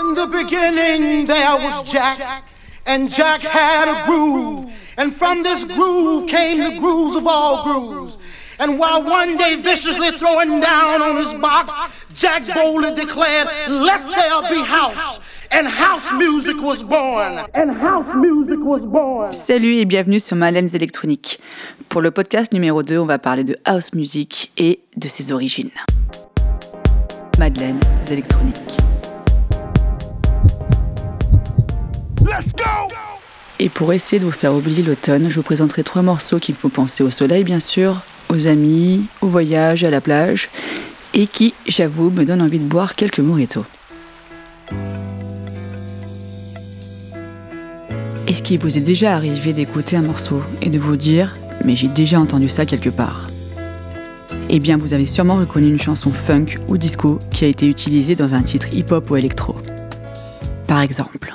In the beginning, there was Jack, and Jack had a groove. And from this groove came the grooves of all grooves. And while one day viciously throwing down on his box, Jack boldly declared, Let there be house. And house music was born. And house music was born. Salut et bienvenue sur Malène's Électronique. Pour le podcast numéro 2, on va parler de house music et de ses origines. Madeleines électroniques. Et pour essayer de vous faire oublier l'automne, je vous présenterai trois morceaux qui me font penser au soleil, bien sûr, aux amis, au voyage, à la plage, et qui, j'avoue, me donnent envie de boire quelques mojitos. Est-ce qu'il vous est déjà arrivé d'écouter un morceau et de vous dire mais j'ai déjà entendu ça quelque part Eh bien, vous avez sûrement reconnu une chanson funk ou disco qui a été utilisée dans un titre hip-hop ou électro. Par exemple.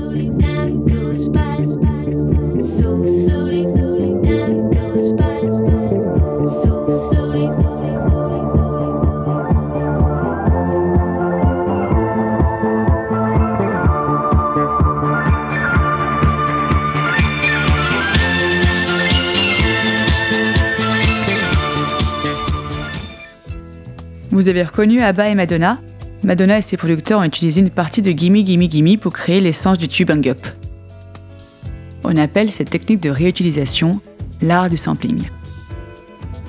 avez reconnu Abba et Madonna Madonna et ses producteurs ont utilisé une partie de Gimme Gimme Gimme pour créer l'essence du tube Hang Up. On appelle cette technique de réutilisation l'art du sampling.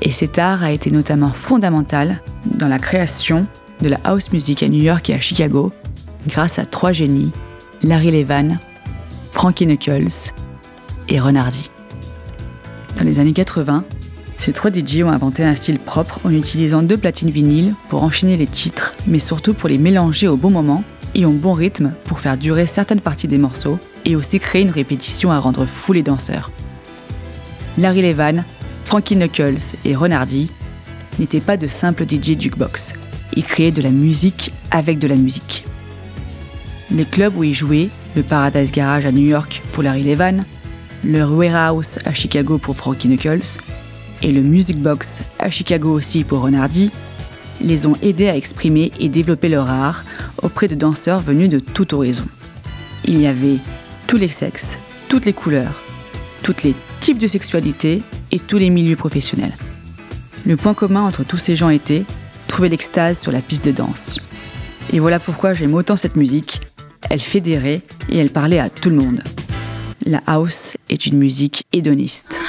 Et cet art a été notamment fondamental dans la création de la house music à New York et à Chicago grâce à trois génies, Larry Levan, Frankie Knuckles et Renardi. Dans les années 80, ces trois DJ ont inventé un style propre en utilisant deux platines vinyles pour enchaîner les titres, mais surtout pour les mélanger au bon moment et au bon rythme pour faire durer certaines parties des morceaux et aussi créer une répétition à rendre fou les danseurs. Larry Levan, Frankie Knuckles et Renardi n'étaient pas de simples DJ jukebox. Ils créaient de la musique avec de la musique. Les clubs où ils jouaient, le Paradise Garage à New York pour Larry Levan, le Warehouse à Chicago pour Frankie Knuckles, et le Music Box à Chicago aussi pour Renardi, les ont aidés à exprimer et développer leur art auprès de danseurs venus de tout horizon. Il y avait tous les sexes, toutes les couleurs, tous les types de sexualité et tous les milieux professionnels. Le point commun entre tous ces gens était trouver l'extase sur la piste de danse. Et voilà pourquoi j'aime autant cette musique. Elle fédérait et elle parlait à tout le monde. La house est une musique hédoniste.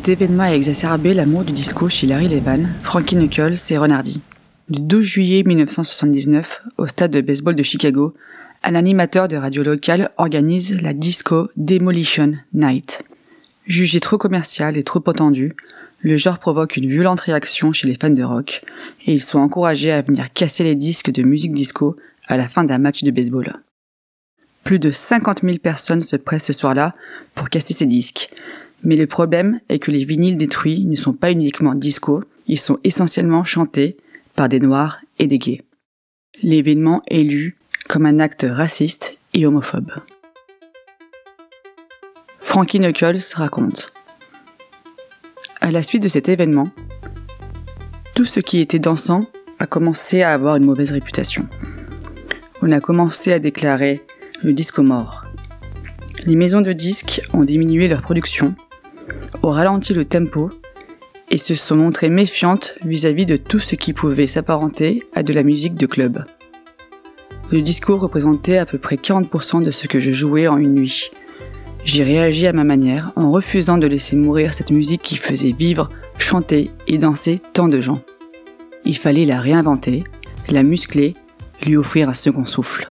Cet événement a exacerbé l'amour du disco chez Larry Levan, Frankie Knuckles et Renardi. Le 12 juillet 1979, au stade de baseball de Chicago, un animateur de radio locale organise la Disco Demolition Night. Jugé trop commercial et trop attendu, le genre provoque une violente réaction chez les fans de rock et ils sont encouragés à venir casser les disques de musique disco à la fin d'un match de baseball. Plus de 50 000 personnes se pressent ce soir-là pour casser ces disques. Mais le problème est que les vinyles détruits ne sont pas uniquement disco, ils sont essentiellement chantés par des noirs et des gays. L'événement est lu comme un acte raciste et homophobe. Frankie Knuckles raconte À la suite de cet événement, tout ce qui était dansant a commencé à avoir une mauvaise réputation. On a commencé à déclarer le disco mort. Les maisons de disques ont diminué leur production, ont ralenti le tempo et se sont montrées méfiantes vis-à-vis de tout ce qui pouvait s'apparenter à de la musique de club. Le disco représentait à peu près 40% de ce que je jouais en une nuit. J'ai réagi à ma manière en refusant de laisser mourir cette musique qui faisait vivre, chanter et danser tant de gens. Il fallait la réinventer, la muscler, lui offrir un second souffle.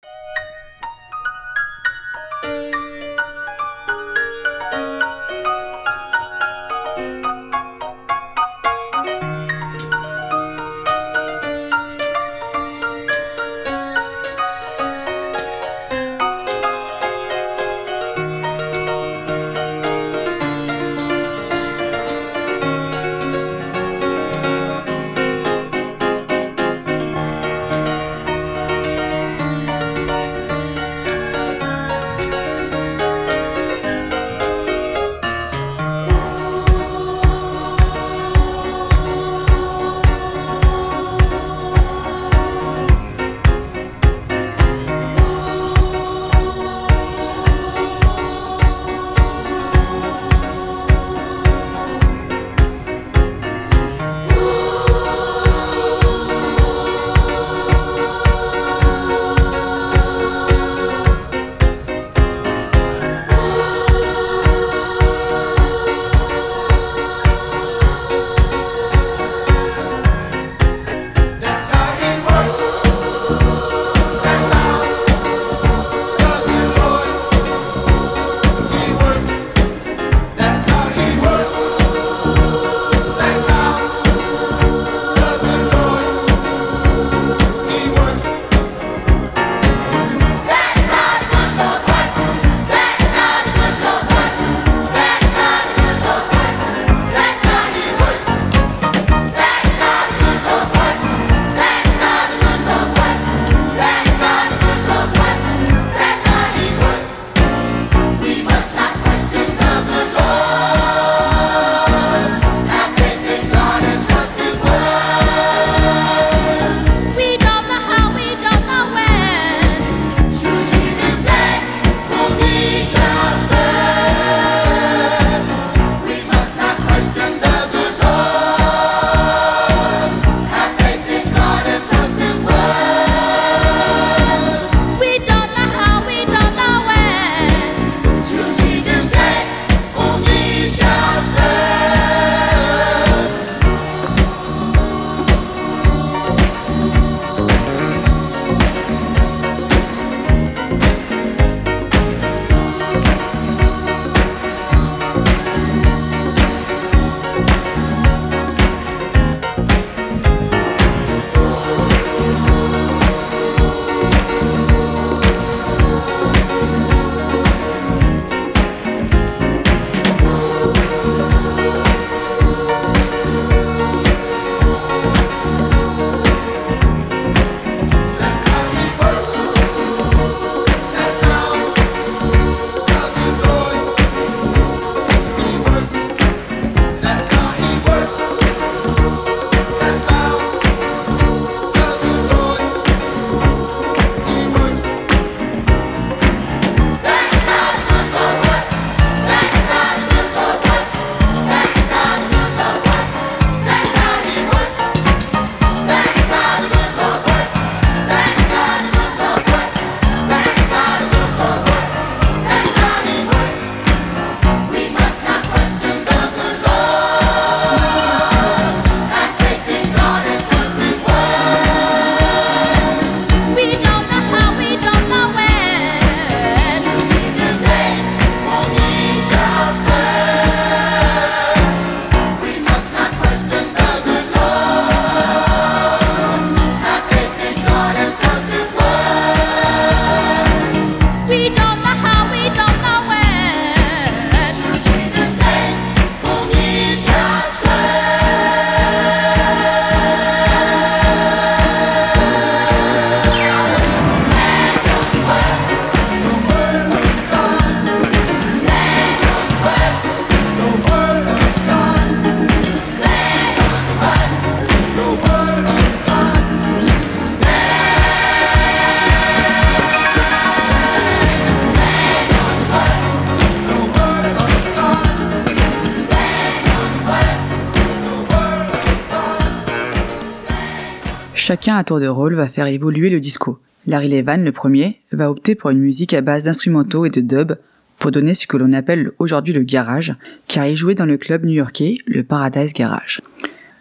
À tour de rôle va faire évoluer le disco. Larry Levan, le premier, va opter pour une musique à base d'instrumentaux et de dub pour donner ce que l'on appelle aujourd'hui le garage, car il jouait dans le club new-yorkais, le Paradise Garage.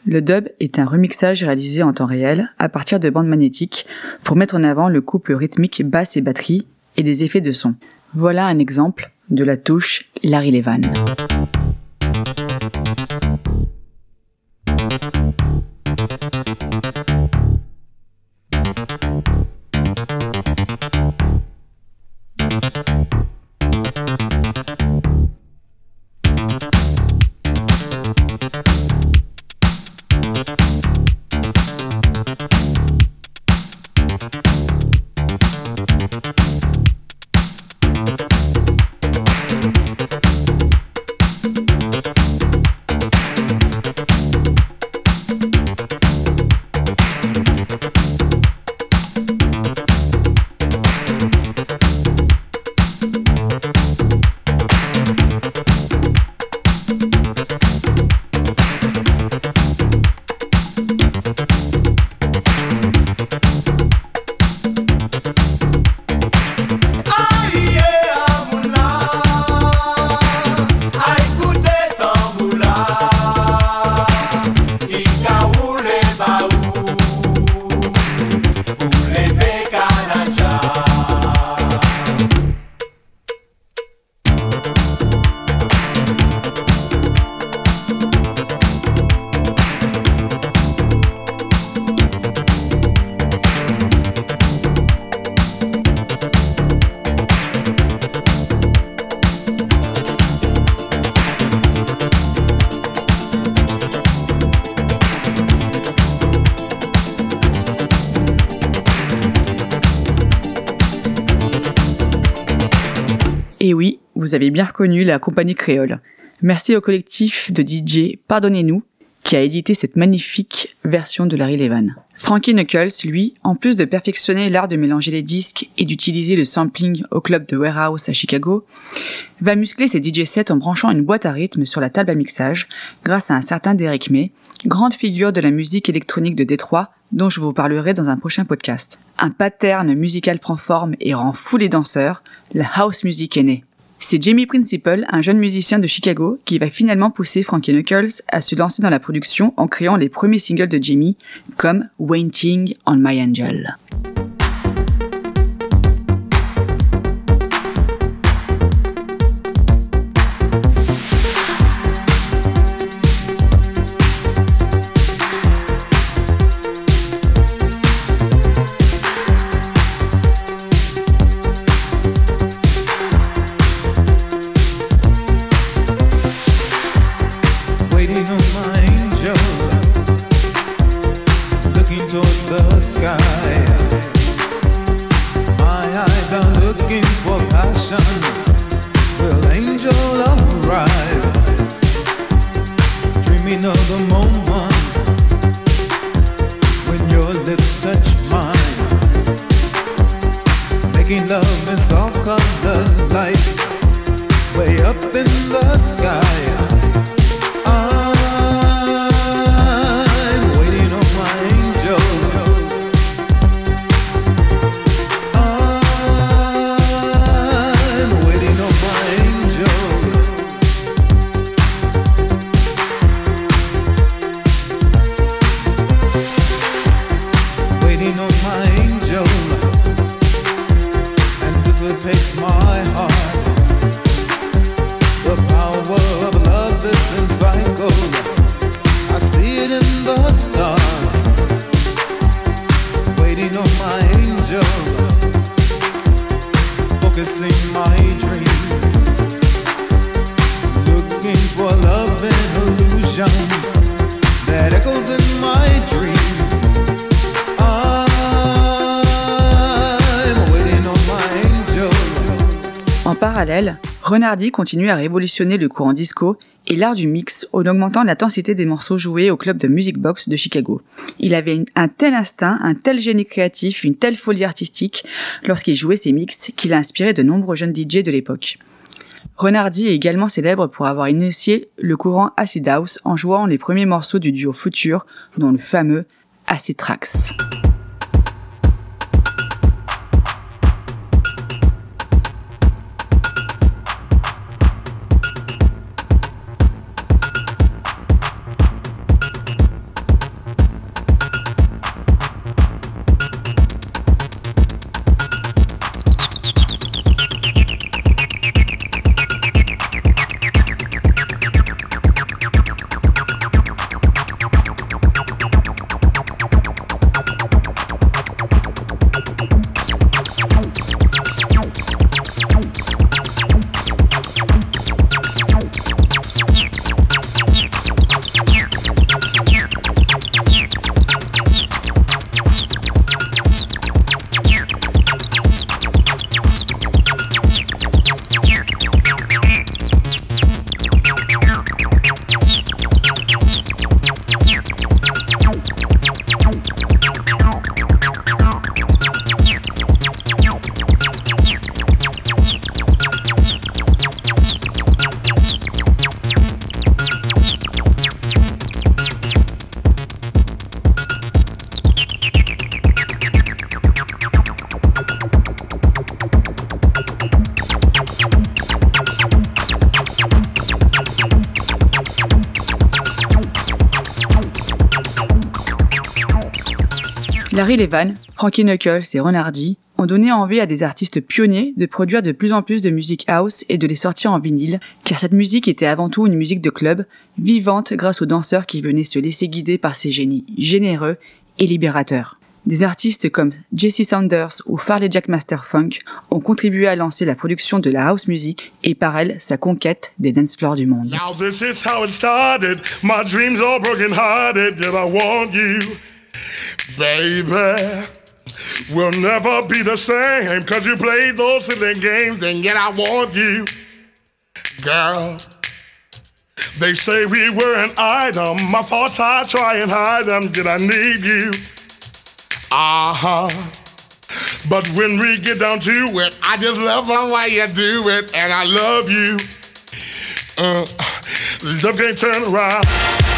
Le dub est un remixage réalisé en temps réel à partir de bandes magnétiques pour mettre en avant le couple rythmique basse et batterie et des effets de son. Voilà un exemple de la touche Larry Levan. Avez bien reconnu la compagnie créole. Merci au collectif de DJ Pardonnez-nous qui a édité cette magnifique version de Larry Levan. Frankie Knuckles, lui, en plus de perfectionner l'art de mélanger les disques et d'utiliser le sampling au club de Warehouse à Chicago, va muscler ses DJ sets en branchant une boîte à rythme sur la table à mixage grâce à un certain Derek May, grande figure de la musique électronique de Détroit dont je vous parlerai dans un prochain podcast. Un pattern musical prend forme et rend fou les danseurs, la house music est née. C'est Jamie Principal, un jeune musicien de Chicago, qui va finalement pousser Frankie Knuckles à se lancer dans la production en créant les premiers singles de Jamie, comme Waiting on My Angel. Renardi continue à révolutionner le courant disco et l'art du mix en augmentant l'intensité des morceaux joués au club de Music Box de Chicago. Il avait un tel instinct, un tel génie créatif, une telle folie artistique lorsqu'il jouait ses mix qu'il a inspiré de nombreux jeunes DJ de l'époque. Renardi est également célèbre pour avoir initié le courant Acid House en jouant les premiers morceaux du duo Future, dont le fameux Acid Tracks. Larry Levan, Frankie Knuckles et Ron Hardy ont donné envie à des artistes pionniers de produire de plus en plus de musique house et de les sortir en vinyle, car cette musique était avant tout une musique de club, vivante grâce aux danseurs qui venaient se laisser guider par ces génies généreux et libérateurs. Des artistes comme Jesse Sanders ou Farley Jack Master Funk ont contribué à lancer la production de la house music et par elle sa conquête des dance floors du monde. Baby. We'll never be the same. Cause you played those silly games. And yet I want you, girl. They say we were an item. My thoughts I try and hide them. Did I need you? Uh huh. But when we get down to it, I just love the way you do it, and I love you. Uh, love can't turn around.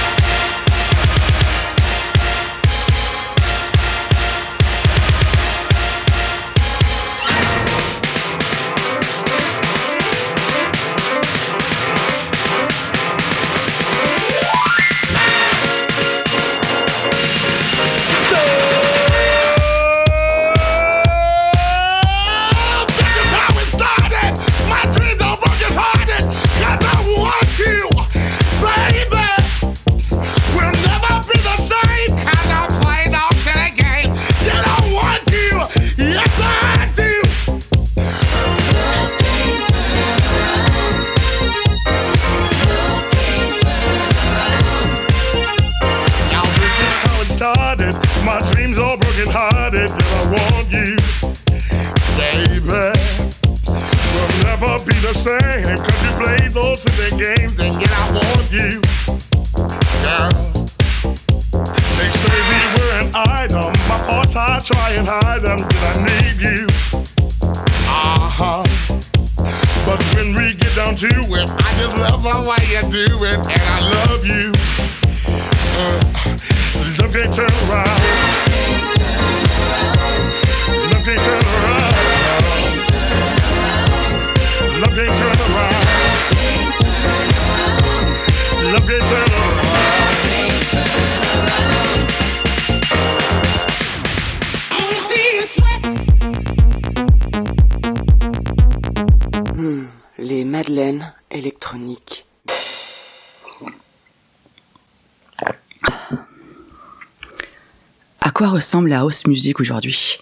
Quoi ressemble la house music aujourd'hui?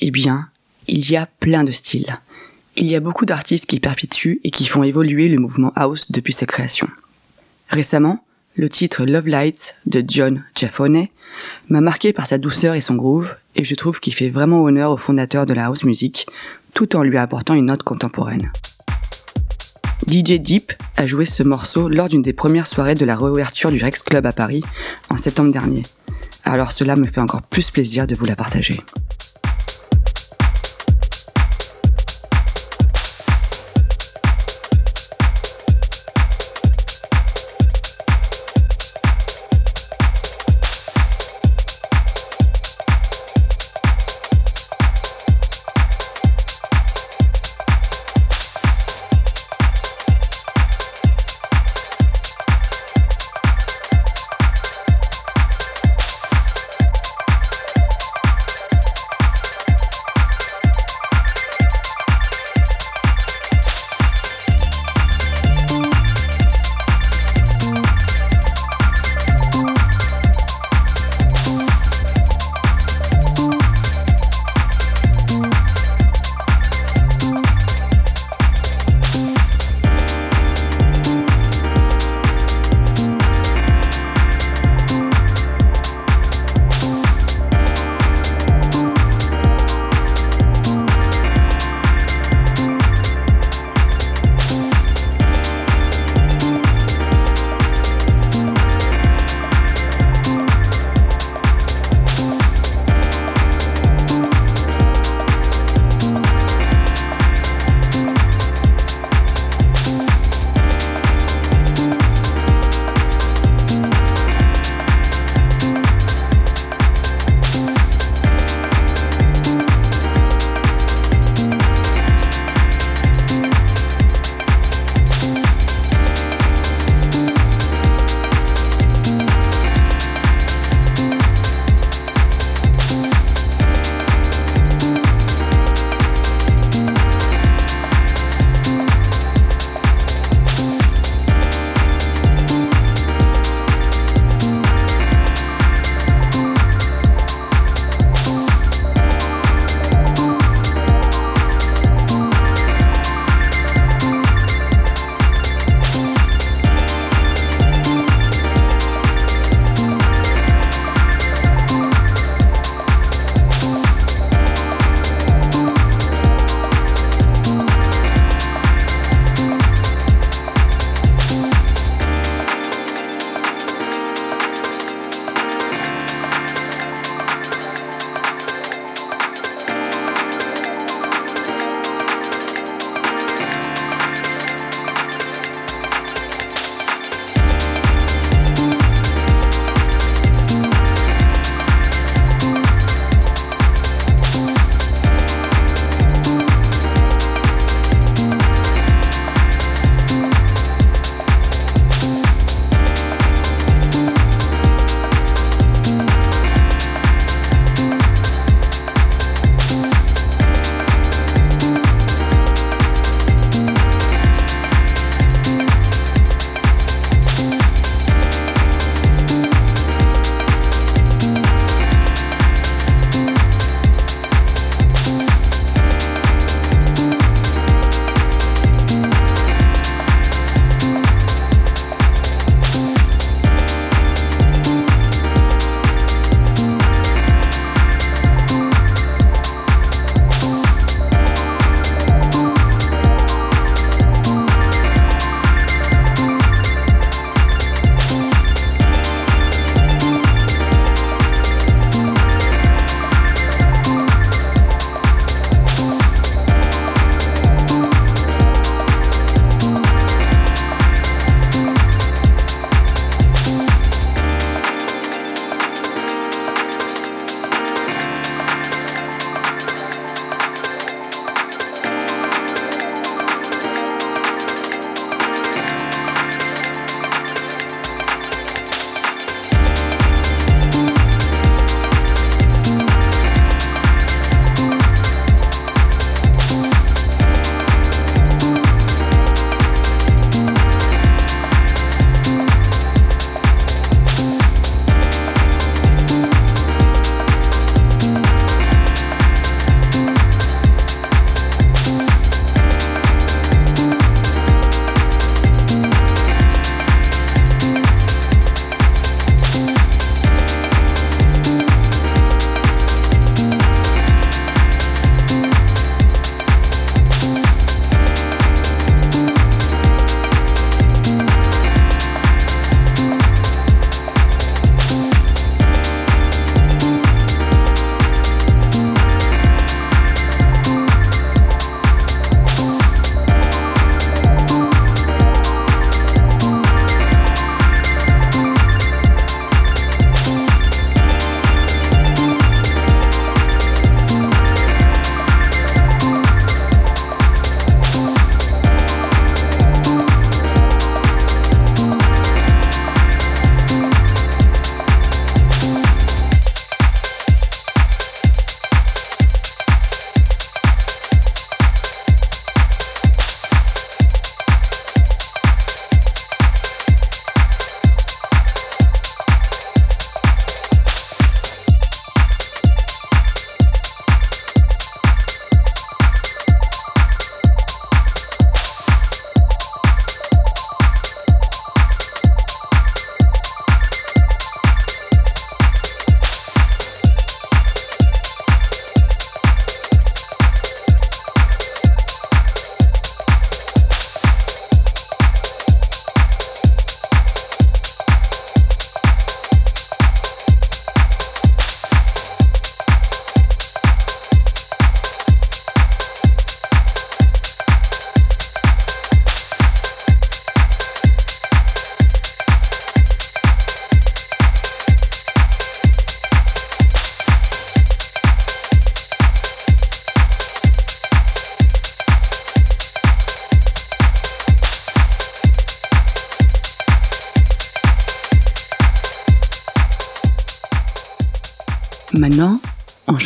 Eh bien, il y a plein de styles. Il y a beaucoup d'artistes qui perpétuent et qui font évoluer le mouvement house depuis sa création. Récemment, le titre Love Lights de John Giafone m'a marqué par sa douceur et son groove, et je trouve qu'il fait vraiment honneur au fondateur de la house music, tout en lui apportant une note contemporaine. DJ Deep a joué ce morceau lors d'une des premières soirées de la réouverture du Rex Club à Paris en septembre dernier. Alors cela me fait encore plus plaisir de vous la partager.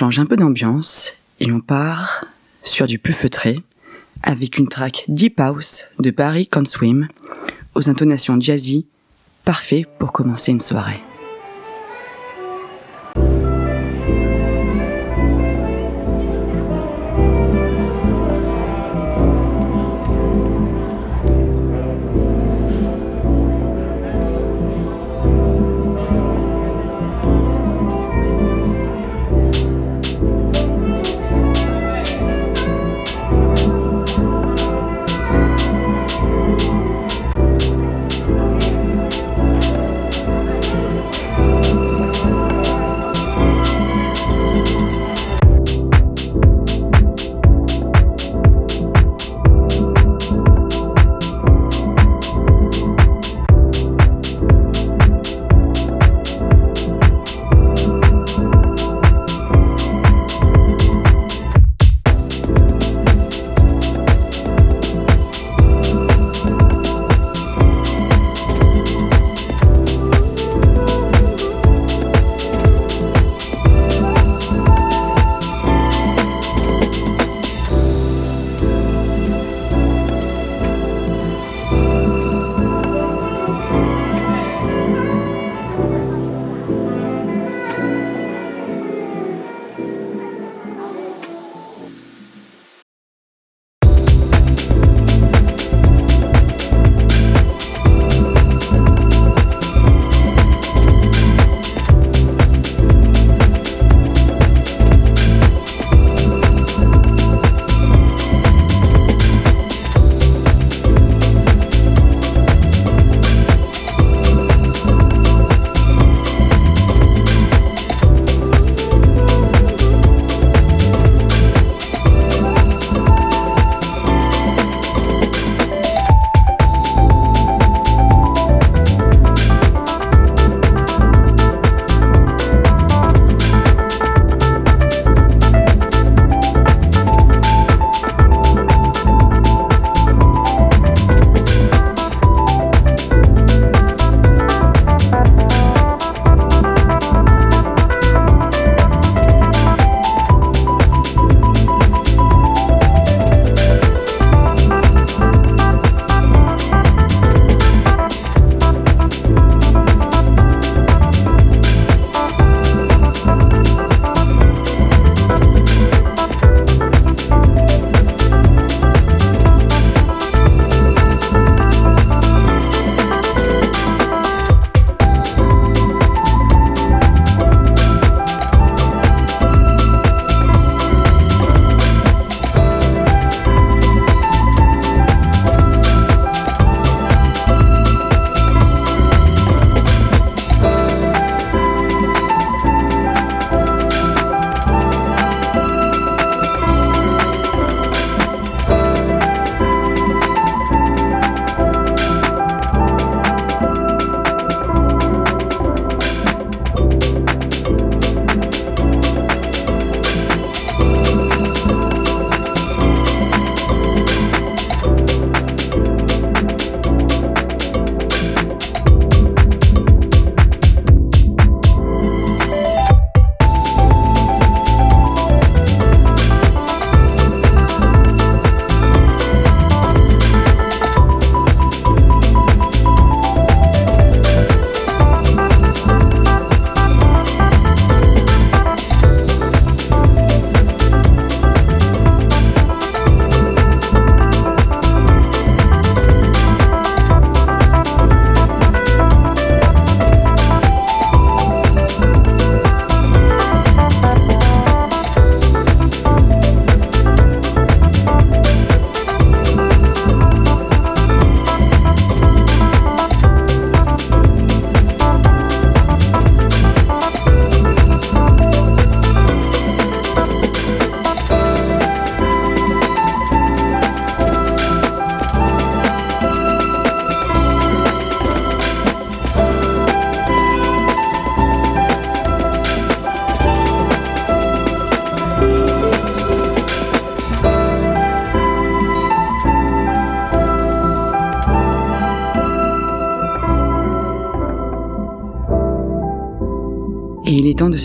Change un peu d'ambiance et on part sur du plus feutré avec une track Deep House de Barry Can Swim aux intonations jazzy, parfait pour commencer une soirée.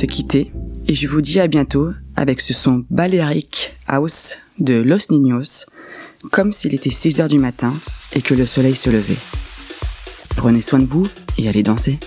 Quitter Et je vous dis à bientôt avec ce son Balearic House de Los Niños, comme s'il était 6 heures du matin et que le soleil se levait. Prenez soin de vous et allez danser.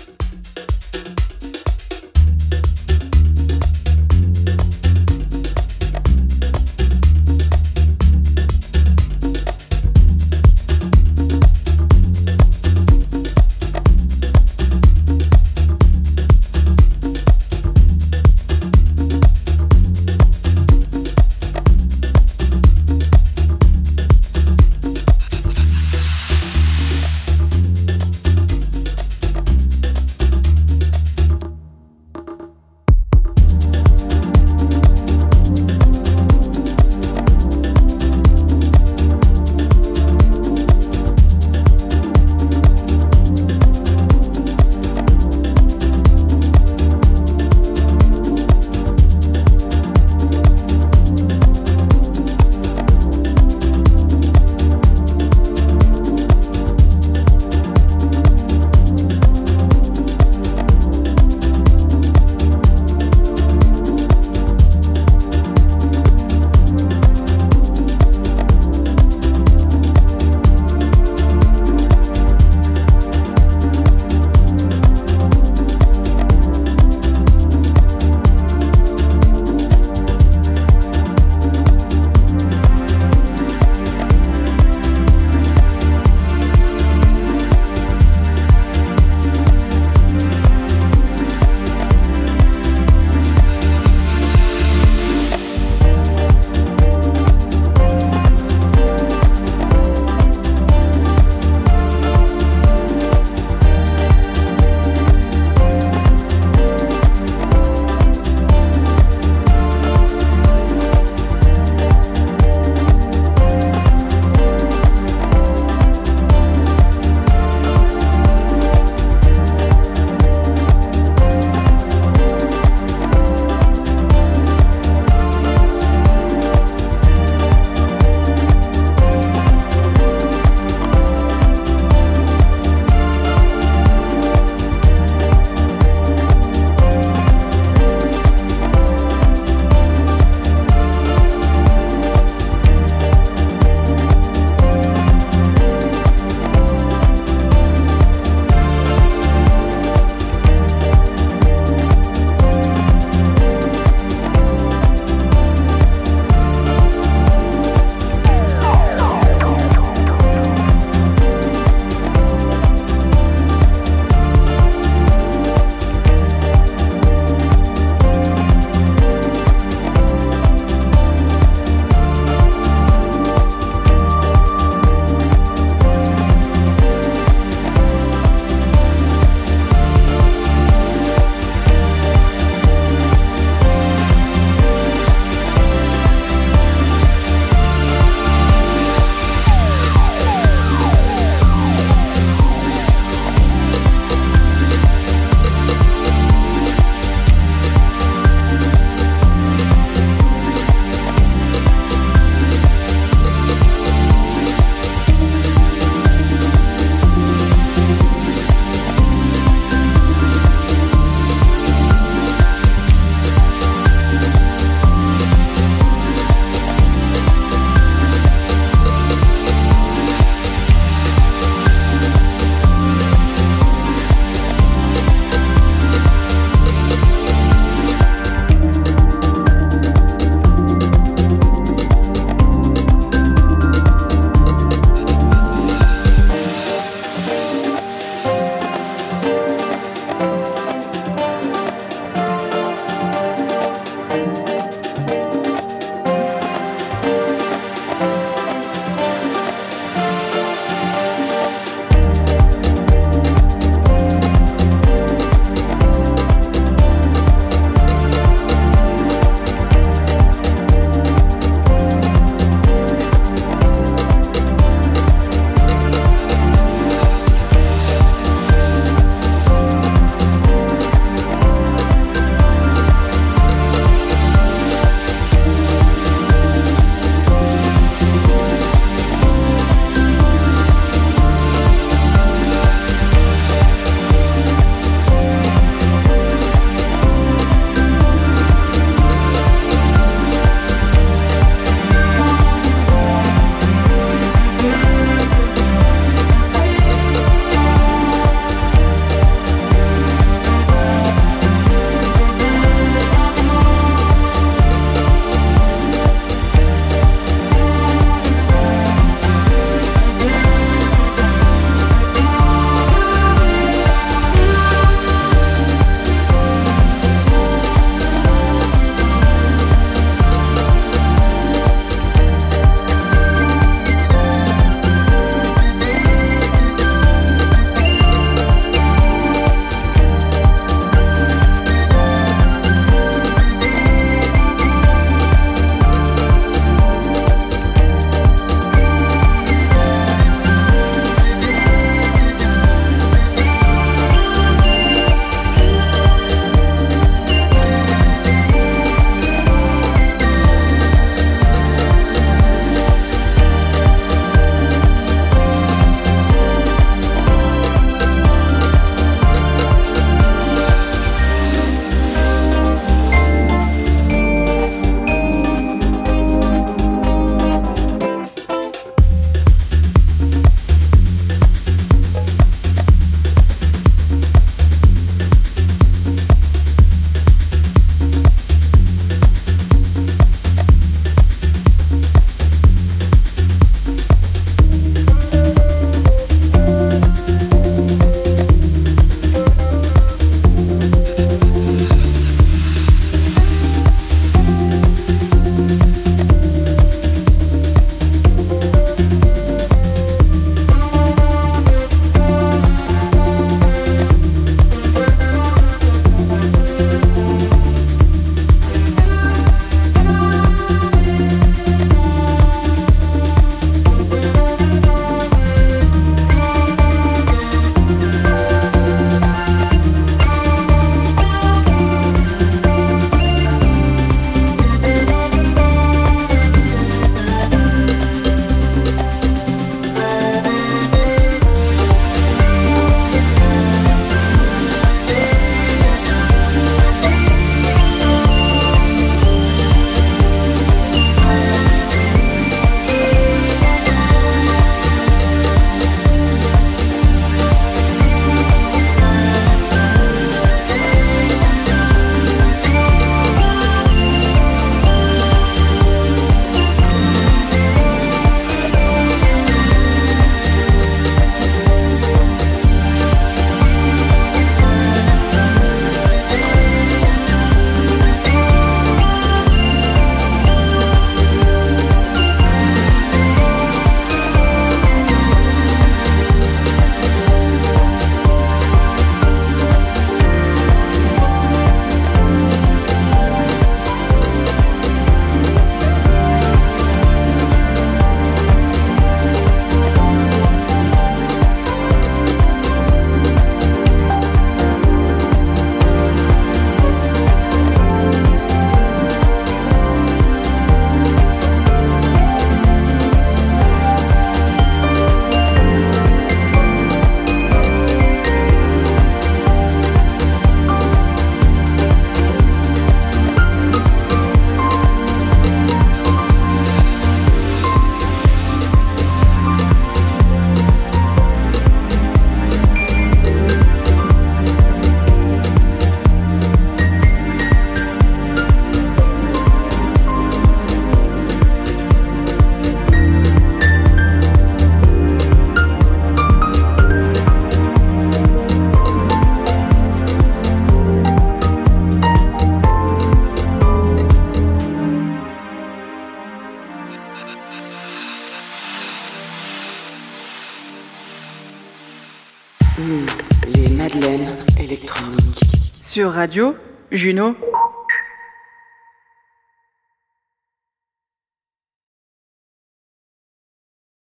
Sur Radio Juno